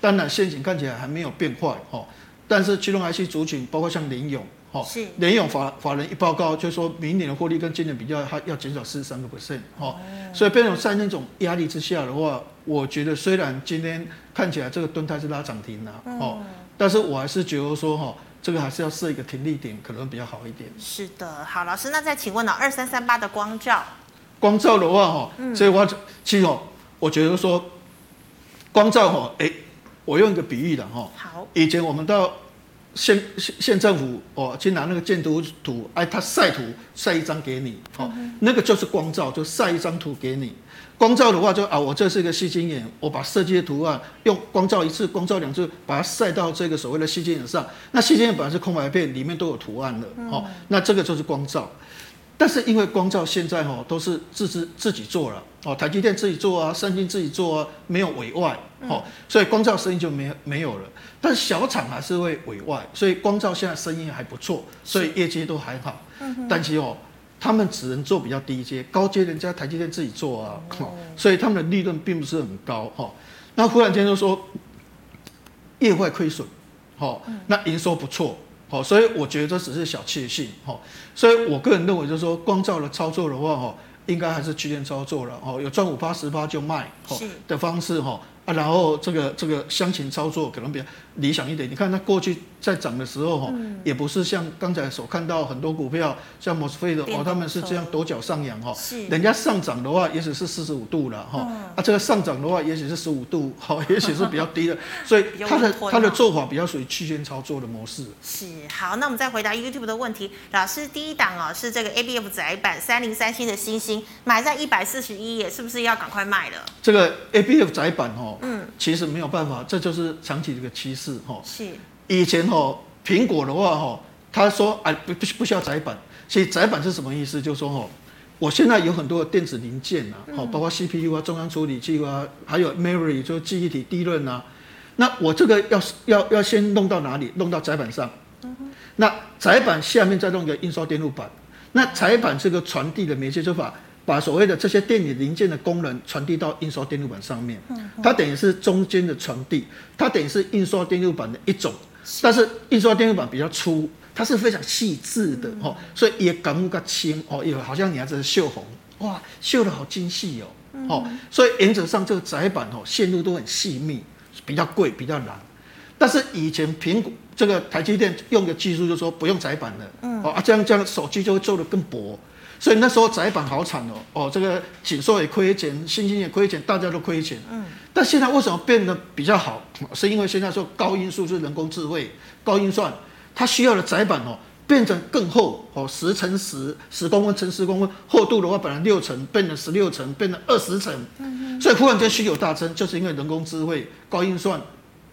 当然现景看起来还没有变坏，哦，但是驱动 IC 族群包括像联勇。哦，是联咏法法人一报告，就说明年的获利跟今年比较，它要减少四十三个 percent。哦，所以变成在那种压力之下的话，我觉得虽然今天看起来这个敦泰是拉涨停了，哦，但是我还是觉得说，哈，这个还是要设一个停利点，可能比较好一点。是的，好，老师，那再请问呢，二三三八的光照，光照的话，哈，所以我其实哦，我觉得说光照，哈，哎，我用一个比喻的，哈，好，以前我们到。县县县政府哦，去拿那个建筑图，哎，他晒图晒一张给你，哦，那个就是光照，就晒一张图给你。光照的话就啊，我这是一个矽晶眼，我把设计的图案用光照一次、光照两次，把它晒到这个所谓的矽晶眼上。那矽晶眼本来是空白片，里面都有图案的，哦，那这个就是光照。但是因为光照现在哦都是自自自己做了，哦，台积电自己做啊，三星自己做啊，没有委外，哦，所以光照生意就没没有了。但小厂还是会委外，所以光照现在生意还不错，所以业绩都还好。但是哦。他们只能做比较低阶，高阶人家台积电自己做啊，所以他们的利润并不是很高哈。那忽然间就说业外亏损，好，那营收不错，好，所以我觉得这只是小确幸，哈。所以我个人认为就是说光照的操作的话，哈，应该还是区间操作了，哦，有赚五八十八就卖，好的方式，哈。啊，然后这个这个箱型操作可能比较理想一点。你看它过去在涨的时候哈，嗯、也不是像刚才所看到很多股票，像 Mosfet 的哦，他们是这样抖脚上扬哈。是。人家上涨的话，也许是四十五度了哈。嗯、啊，这个上涨的话，也许是十五度，[laughs] 哈，也许是比较低的。[laughs] 所以它的它的做法比较属于区间操作的模式。是。好，那我们再回答 YouTube 的问题。老师，第一档哦是这个 ABF 窄板三零三七的星星，买在一百四十一耶，是不是要赶快卖了？这个 ABF 窄板哦。嗯，其实没有办法，这就是长期的一个趋势哈。是，以前哈苹果的话哈，他说哎不不不需要载板，其实载板是什么意思？就是说哈，我现在有很多的电子零件啊，好，包括 CPU 啊、中央处理器啊，还有 memory 就记忆体、DRAM 啊，那我这个要要要先弄到哪里？弄到载板上。那载板下面再弄一个印刷电路板，那载板这个传递的媒介就把。把所谓的这些电子零件的功能传递到印刷电路板上面，它等于是中间的传递，它等于是印刷电路板的一种。但是印刷电路板比较粗，它是非常细致的哦，所以也感觉较轻哦，也好像你还是绣红，哇，绣的好精细哦，哦，所以原则上这个窄板哦线路都很细密，比较贵，比较难。但是以前苹果这个台积电用的技术就是说不用窄板了，哦啊这样这样手机就会做得更薄。所以那时候窄板好惨哦，哦，这个景硕也亏钱，欣兴也亏钱，大家都亏钱。嗯。但现在为什么变得比较好？是因为现在说高因数是人工智慧、高运算，它需要的窄板哦变成更厚哦，十乘十，十公分乘十公分，厚度的话本来六层变成十六层，变成二十层。嗯。所以忽然间需求大增，就是因为人工智慧、高运算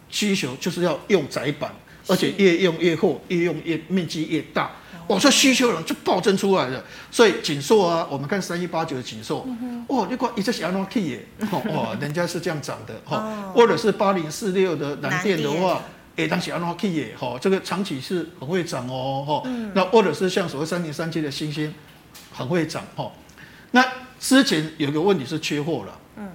需求就是要用窄板，而且越用越厚，越用越面积越大。我说需求量就暴增出来了，所以锦硕啊，我们看三一八九的锦硕，哦，你看一直是安怎去耶，[laughs] 哦，人家是这样涨的哈，或者是八零四六的南电的话，哎，当时安怎去耶，哈，这个长期是很会涨哦，哈，那或者是像所谓三零三七的星星，很会涨哈，那之前有个问题是缺货了，嗯，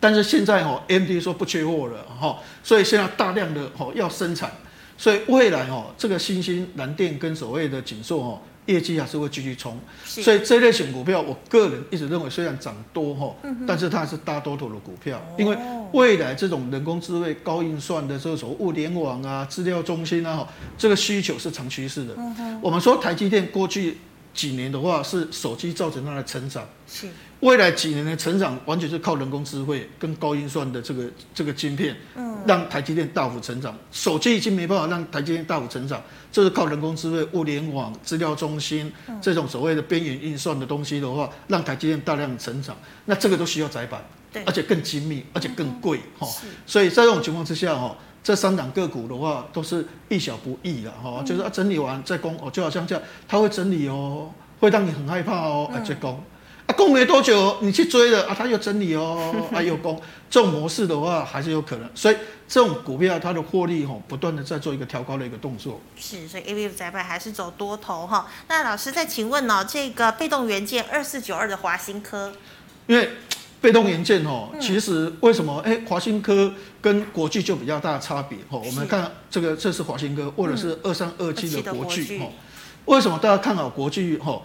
但是现在哦，AMD 说不缺货了哈，所以现在大量的哈要生产。所以未来哦，这个新兴、蓝电跟所谓的景硕哦，业绩还是会继续冲。所以这类型股票，我个人一直认为，虽然涨多哈，嗯、但是它还是大多头的股票，哦、因为未来这种人工智慧、高运算的这种物联网啊、资料中心啊，这个需求是长趋势的。嗯、我们说台积电过去几年的话，是手机造成它的成长。是。未来几年的成长完全是靠人工智慧跟高运算的这个这个晶片，嗯，让台积电大幅成长。手机已经没办法让台积电大幅成长，这是靠人工智慧、物联网、资料中心这种所谓的边缘运算的东西的话，让台积电大量成长。那这个都需要载板，对，而且更精密，而且更贵哈。所以在这种情况之下哈，这三档个股的话都是易小不易的哈，就是整理完再攻哦，就好像这样，它会整理哦，会让你很害怕哦，啊再攻。啊，攻没多久，你去追了啊，它又整理哦，[laughs] 啊又攻，这种模式的话还是有可能，所以这种股票它的获利哦，不断的在做一个调高的一个动作。是，所以 ABF 载板还是走多头哈。那老师再请问呢，这个被动元件二四九二的华新科，因为被动元件哦，其实为什么哎华新科跟国巨就比较大的差别哦？我们看这个这是华新科或者是二三二七的国巨哦，为什么大家看好国巨哦？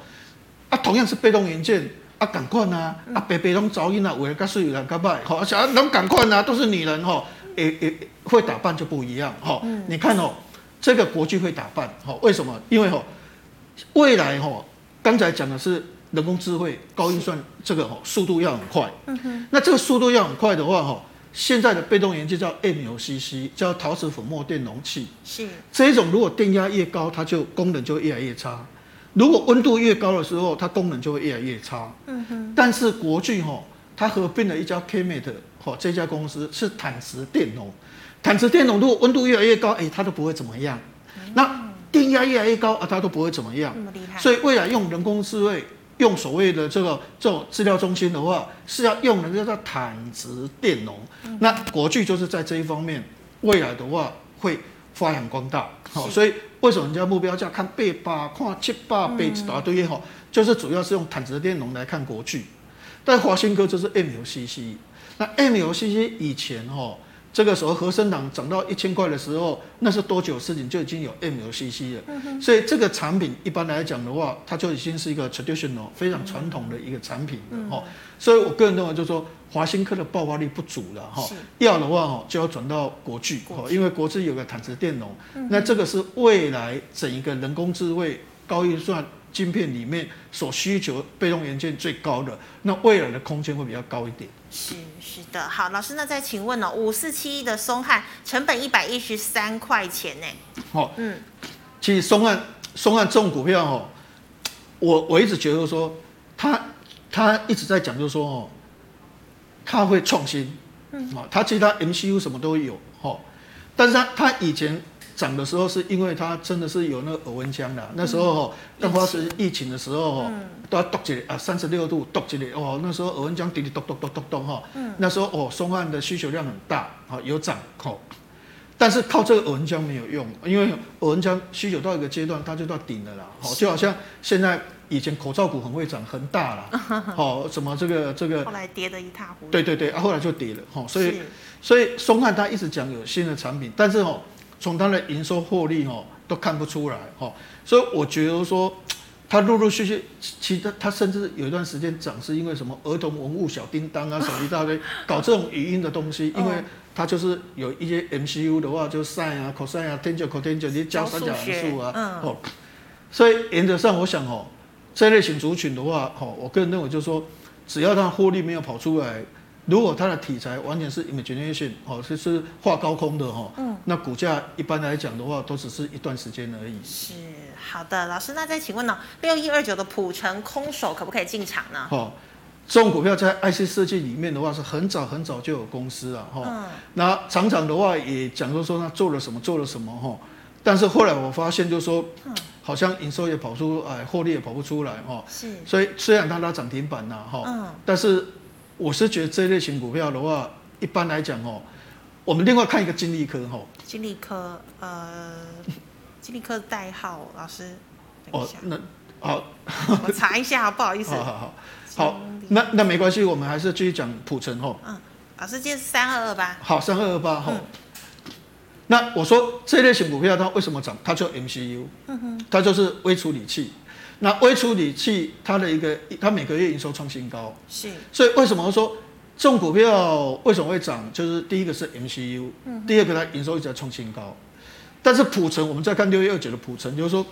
啊，同样是被动元件。啊，赶快呐！啊，白白拢噪音啊，为了甲水人甲歹，好，想要拢赶快呐，都是女人吼，诶诶，会打扮就不一样哈。你看哦，这个国巨会打扮，哈，为什么？因为吼，未来吼，刚才讲的是人工智慧、高运算，这个吼速度要很快。嗯哼。那这个速度要很快的话，吼，现在的被动元件叫 MLCC，叫陶瓷粉末电容器。是这一种，如果电压越高，它就功能就越来越差；如果温度越高的时候，它功能就会越来越差。嗯哼。但是国巨哈，它合并了一家 KMAT 哈，这家公司是坦瓷电容。坦瓷电容如果温度越来越高，哎，它都不会怎么样。嗯、那电压越来越高啊，它都不会怎么样。那么厉害。所以未来用人工智慧。用所谓的这个这种资料中心的话，是要用的叫做坦直电容。嗯、那国巨就是在这一方面，未来的话会发扬光大。好，所以为什么人家目标价看八八、看七八、倍一大堆也好，就是主要是用坦直电容来看国巨。但华新科就是 MLCC，那 MLCC 以前哈。这个时候，和生堂涨到一千块的时候，那是多久事情就已经有 MLCC 了。嗯、所以这个产品一般来讲的话，它就已经是一个 traditional 非常传统的一个产品了。哈、嗯，所以我个人认为就是说，华新科的爆发力不足了。哈，要的话哦，就要转到国巨。哈，因为国巨有个坦瓷电容，嗯、那这个是未来整一个人工智慧高预算。晶片里面所需求被动元件最高的，那未来的空间会比较高一点。的，好，老师，那再请问哦，五四七一的松汉成本一百一十三块钱呢？哦，嗯，其实松汉松汉这种股票哦，我我一直觉得说，他他一直在讲，就是说哦，他会创新，嗯，啊，他其实他 MCU 什么都有，哦，但是他他以前。涨的时候是因为它真的是有那个耳温枪的，那时候哦，刚开始疫情的时候哦，都要剁起来啊，三十六度剁起来哦，那时候耳温枪滴滴咚咚咚咚咚哈，那时候哦，松汉的需求量很大，好有涨哦，但是靠这个耳温枪没有用，因为耳温枪需求到一个阶段它就到顶了啦，好就好像现在以前口罩股很会涨，很大啦，好 [laughs] 什么这个这个，后来跌得一塌糊涂，对对对，啊后来就跌了哈，所以所以松汉他一直讲有新的产品，但是哦。从它的营收获利哦都看不出来哦，所以我觉得说，它陆陆续续，其实它甚至有一段时间涨是因为什么儿童文物小叮当啊，什么一大堆搞这种语音的东西，因为它就是有一些 MCU 的话，就 sin 啊、cos 啊、tangent、cotangent，你教三角函数啊，哦，所以原则上我想哦，这类型族群的话，哦，我个人认为就是说，只要它获利没有跑出来。如果它的题材完全是 imagination 哦，就是画高空的哈，嗯，那股价一般来讲的话，都只是一段时间而已。是好的，老师，那再请问呢，六一二九的普成空手可不可以进场呢？哦，这种股票在 IC 设计里面的话，是很早很早就有公司了哈。嗯。那厂长的话也讲说说他做了什么做了什么哈，但是后来我发现就是说，嗯，好像营收也跑出，哎，获利也跑不出来哈。是。所以虽然它拉涨停板呐哈，嗯，但是。我是觉得这类型股票的话，一般来讲哦，我们另外看一个金利科哈。金利科，呃，[laughs] 金利科代号，老师。哦，那好，[laughs] 我查一下，不好意思。好 [laughs] 好好，好，那那没关系，我们还是继续讲普成哈。嗯，老师，今天是三二二八。好，三二二八哈。那我说这类型股票它为什么涨？它叫 MCU，嗯哼，它就是微处理器。那微处理器它的一个，它每个月营收创新高，是，所以为什么说这种股票为什么会涨？就是第一个是 MCU，嗯，第二个它营收一直在创新高，但是普成，我们再看六月二九的普成，就是说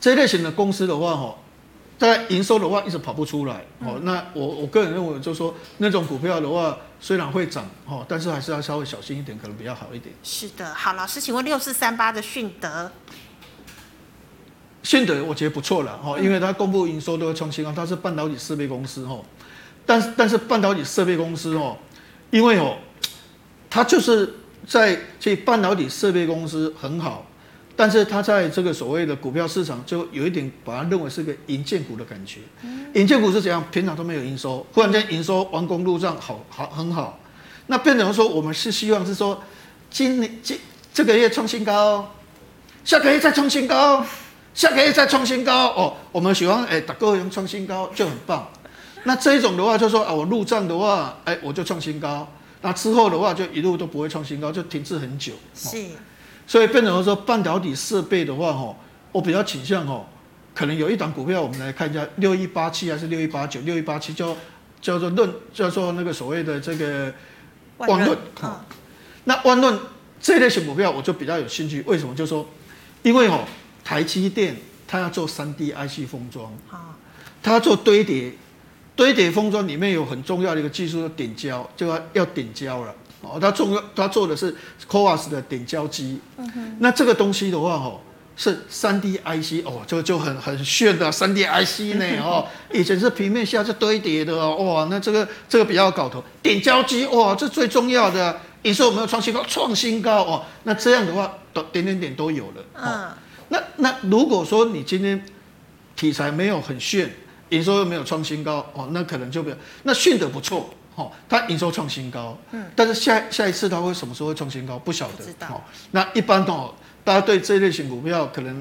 这一类型的公司的话，哈，在营收的话一直跑不出来，哦、嗯，那我我个人认为就是说那种股票的话，虽然会涨，哦，但是还是要稍微小心一点，可能比较好一点。是的，好，老师，请问六四三八的迅德。迅德我觉得不错了哈，因为它公布营收都会创新高，它是半导体设备公司哈，但是但是半导体设备公司哦，因为哦，它就是在这半导体设备公司很好，但是它在这个所谓的股票市场就有一点把它认为是个银建股的感觉，银建股是怎样？平常都没有营收，忽然间营收完工入账，好好很好，那变成说我们是希望是说今年今这个月创新高，下个月再创新高。下个月再创新高哦，我们喜欢哎，打个用创新高就很棒。那这一种的话，就说啊，我入账的话，哎，我就创新高。那之后的话，就一路都不会创新高，就停滞很久。是，所以变成说半导体设备的话，哈，我比较倾向哦，可能有一档股票，我们来看一下，六一八七还是六一八九？六一八七叫叫做论，叫做那个所谓的这个万润。哦、那万润这类型股票，我就比较有兴趣。为什么？就说因为哦。台积电，它要做三 D IC 封装，它要做堆叠，堆叠封装里面有很重要的一个技术，点胶，就要要点胶了。哦，它重要，它做的是 CoWoS 的点胶机。嗯哼。那这个东西的话，哦，是三 D IC 哦，就就很很炫的三 D IC 呢。[laughs] 哦，以前是平面下是堆叠的哦，哇，那这个这个比较搞头。点胶机哇，这最重要的。营收有没有创新高？创新高哦。那这样的话，都点点点都有了。嗯。那那如果说你今天题材没有很炫，营收又没有创新高哦，那可能就不要。那炫得不错。哦，它营收创新高，嗯，但是下下一次它会什么时候会创新高？不晓得。哦，那一般哦，大家对这类型股票可能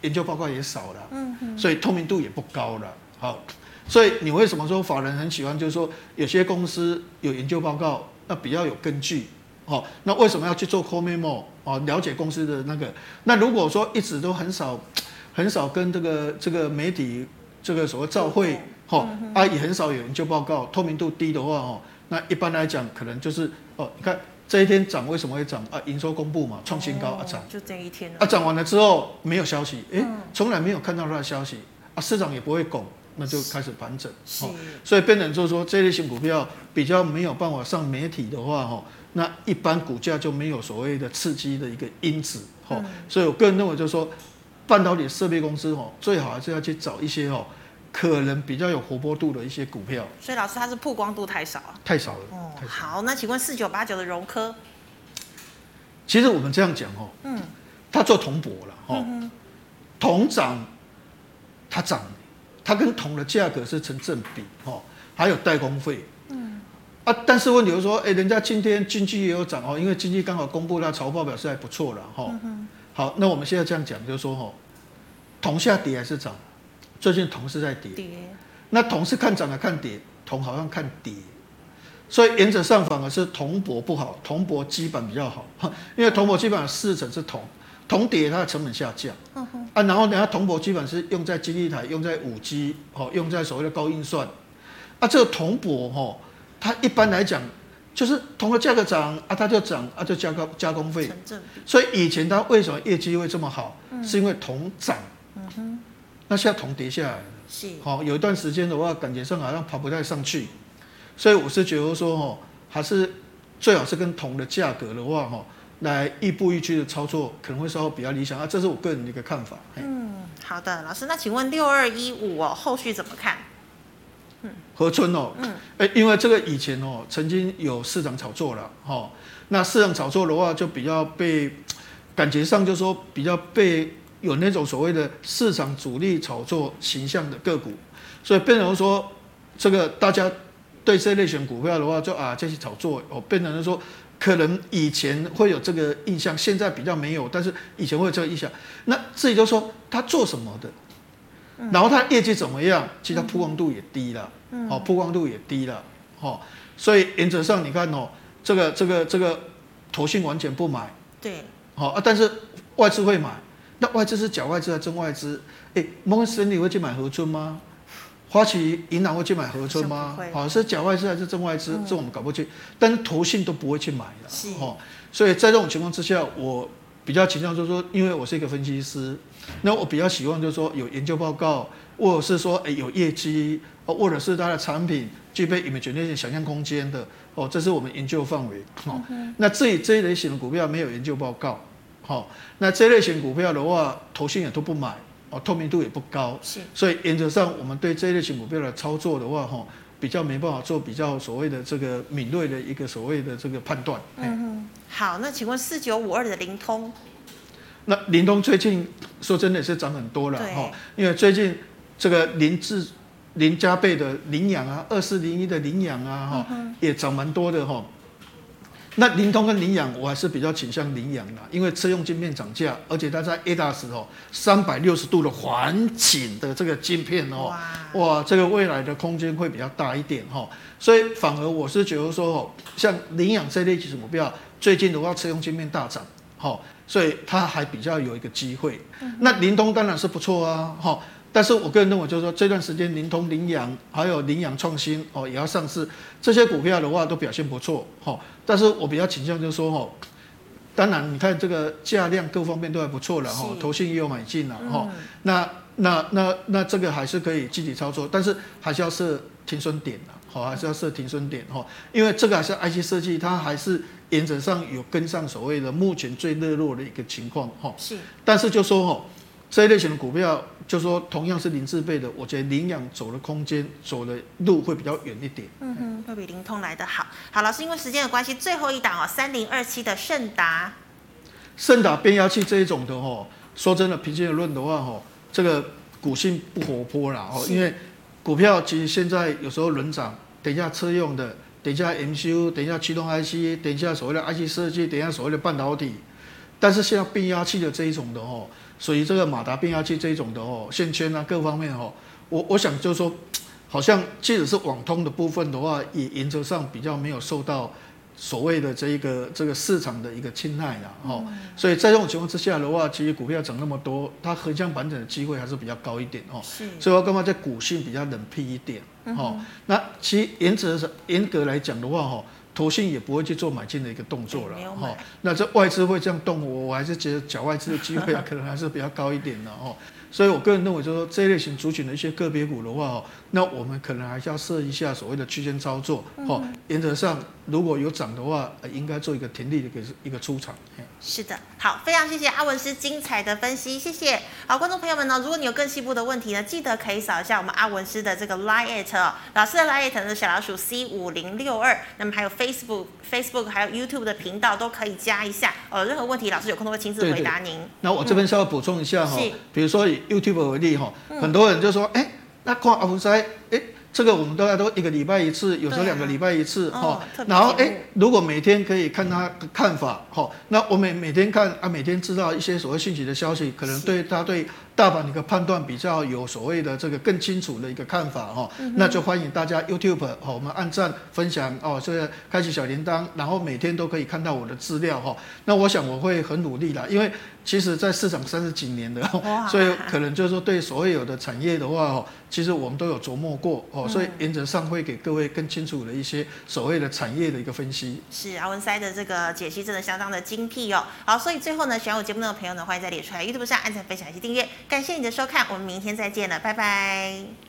研究报告也少了，嗯哼，所以透明度也不高了。好，所以你为什么说法人很喜欢？就是说有些公司有研究报告，那比较有根据。哦，那为什么要去做 core memo？哦，了解公司的那个。那如果说一直都很少很少跟这个这个媒体这个所谓照会。好，啊也很少有研究报告，透明度低的话，哦，那一般来讲可能就是哦，你看这一天涨为什么会涨啊？营收公布嘛，创新高啊涨，就这一天啊涨完了之后没有消息，哎，从来没有看到它的消息啊，市场也不会拱，那就开始盘整，哦，所以变成就是说这类型股票比较没有办法上媒体的话，哈，那一般股价就没有所谓的刺激的一个因子，哈，所以我个人认为就是说，半导体设备公司，哦，最好还是要去找一些，哦。可能比较有活泼度的一些股票，所以老师它是曝光度太少。啊，太少了。哦，好，那请问四九八九的荣科，其实我们这样讲哦，嗯，它做铜箔了哦，铜涨，它涨，它跟铜的价格是成正比哦，还有代工费，嗯，啊，但是问题是说，哎，人家今天经济也有涨哦，因为经济刚好公布那财报表示还不错了哈，好，那我们现在这样讲就是说哈，铜下跌还是涨？最近铜是在跌，跌那铜是看涨还看跌？铜好像看跌，所以原则上反而是铜箔不好，铜箔基本比较好，因为铜箔基本上四成是铜，铜跌它的成本下降，啊，然后等下铜箔基本是用在基地台，用在五 G，哦，用在所谓的高运算，啊，这个铜箔哈，它一般来讲就是铜的价格涨啊，它就涨啊，就加工加工费，所以以前它为什么业绩会这么好？嗯、是因为铜涨。嗯哼那现在铜跌下来了，是好有一段时间的话，感觉上好像爬不太上去，所以我是觉得说，哦，还是最好是跟铜的价格的话，哈，来一步一趋的操作，可能会稍微比较理想啊。这是我个人的一个看法。嗯，好的，老师，那请问六二一五哦，后续怎么看？嗯，和春哦，嗯，哎，因为这个以前哦，曾经有市场炒作了，哈，那市场炒作的话，就比较被感觉上就说比较被。有那种所谓的市场主力炒作形象的个股，所以变成说，这个大家对这类型股票的话，就啊这些炒作哦，变成说，可能以前会有这个印象，现在比较没有，但是以前会有这个印象。那自己就说他做什么的，然后它业绩怎么样？其实它曝光度也低了，哦，曝光度也低了，哦，所以原则上你看哦，这个这个这个投信完全不买，对，好啊，但是外资会买。那外资是假外资还是真外资？哎，摩根士丹利会去买和春吗？花旗银行会去买和春吗？好，是假外资还是真外资？这我们搞不清。但是投信都不会去买的，哦。所以在这种情况之下，我比较倾向就是说，因为我是一个分析师，那我比较希望就是说有研究报告，或者是说哎有业绩，哦或者是它的产品具备 imagination 想象空间的，哦，这是我们研究范围。哦，那至于这一类型的股票没有研究报告。好，那这类型股票的话，投信也都不买，哦，透明度也不高，是，所以原则上我们对这类型股票的操作的话，哈，比较没办法做比较所谓的这个敏锐的一个所谓的这个判断。嗯哼，好，那请问四九五二的灵通，那灵通最近说真的是涨很多了，哈，因为最近这个林志林加倍的领养啊，二四零一的领养啊，哈、嗯，也涨蛮多的哈。那灵通跟凌阳，我还是比较倾向凌阳的，因为车用晶片涨价，而且它在 ADAS 哦，三百六十度的环景的这个晶片哦，哇，哇，这个未来的空间会比较大一点哈，所以反而我是觉得说哦，像凌阳这类技术股票，最近的话车用晶片大涨，哈，所以它还比较有一个机会。那灵通当然是不错啊，哈。但是我个人认为，就是说这段时间，灵通、羚羊还有羚羊创新哦，也要上市，这些股票的话都表现不错哈。但是我比较倾向就是说哈，当然你看这个价量各方面都还不错了哈，投信也有买进了哈。那那那那这个还是可以积极操作，但是还是要设停损点的，好，还是要设停损点哈，因为这个还是 IC 设计，它还是原则上有跟上所谓的目前最热络的一个情况哈。是，但是就说哈，这一类型的股票，就说同样是零字辈的，我觉得领养走的空间走的路会比较远一点。嗯哼，会比灵通来的好。好，老师，因为时间的关系，最后一档哦，三零二七的盛达。盛达变压器这一种的哦，说真的，平均的论的话哦，这个股性不活泼啦哦，因为股票其实现在有时候轮涨，等一下车用的，等一下 MCU，等一下驱动 IC，等一下所谓的 IC 设计，等一下所谓的半导体，但是现在变压器的这一种的哦，属于这个马达变压器这一种的哦，线圈啊各方面哦，我我想就是说，[tsk] 好像即使是网通的部分的话，也原则上比较没有受到。所谓的这一个这个市场的一个青睐啦，哦，所以在这种情况之下的话，其实股票涨那么多，它横向盘整的机会还是比较高一点哦。是，所以我干嘛在股性比较冷僻一点，哦，那其实原则上严格来讲的话，哈，投信也不会去做买进的一个动作了，哈。那这外资会这样动，我我还是觉得缴外资的机会啊可能还是比较高一点的，哦。所以我个人认为，就是说这一类型族群的一些个别股的话，哦，那我们可能还是要设一下所谓的区间操作，哦，原则上。如果有涨的话，应该做一个停利的一个一个出场。是的，好，非常谢谢阿文师精彩的分析，谢谢。好，观众朋友们呢，如果你有更细部的问题呢，记得可以扫一下我们阿文师的这个 Line 哦，老师的 Line 是小老鼠 C 五零六二，那么还有 Facebook、Facebook 还有 YouTube 的频道都可以加一下。哦，任何问题老师有空都会亲自回答您。那我这边稍微补充一下哈，嗯、比如说以 YouTube 为例哈，很多人就说，哎、嗯，那看阿文师，哎。这个我们大概都一个礼拜一次，有时候两个礼拜一次哈。然后哎，如果每天可以看他的看法哈、哦，那我每每天看啊，每天知道一些所谓信息的消息，可能对他对大盘的一个判断比较有所谓的这个更清楚的一个看法哈。那就欢迎大家 YouTube 哦，我们按赞分享哦，这个开启小铃铛，然后每天都可以看到我的资料哈、哦。那我想我会很努力啦，因为。其实，在市场三十几年的，所以可能就是说，对所有的产业的话，哦，其实我们都有琢磨过哦，所以原则上会给各位更清楚的一些所谓的产业的一个分析。是阿文塞的这个解析真的相当的精辟哦。好，所以最后呢，喜欢我节目的朋友呢，欢迎在脸书、YouTube 上按赞、分享以及订阅。感谢你的收看，我们明天再见了，拜拜。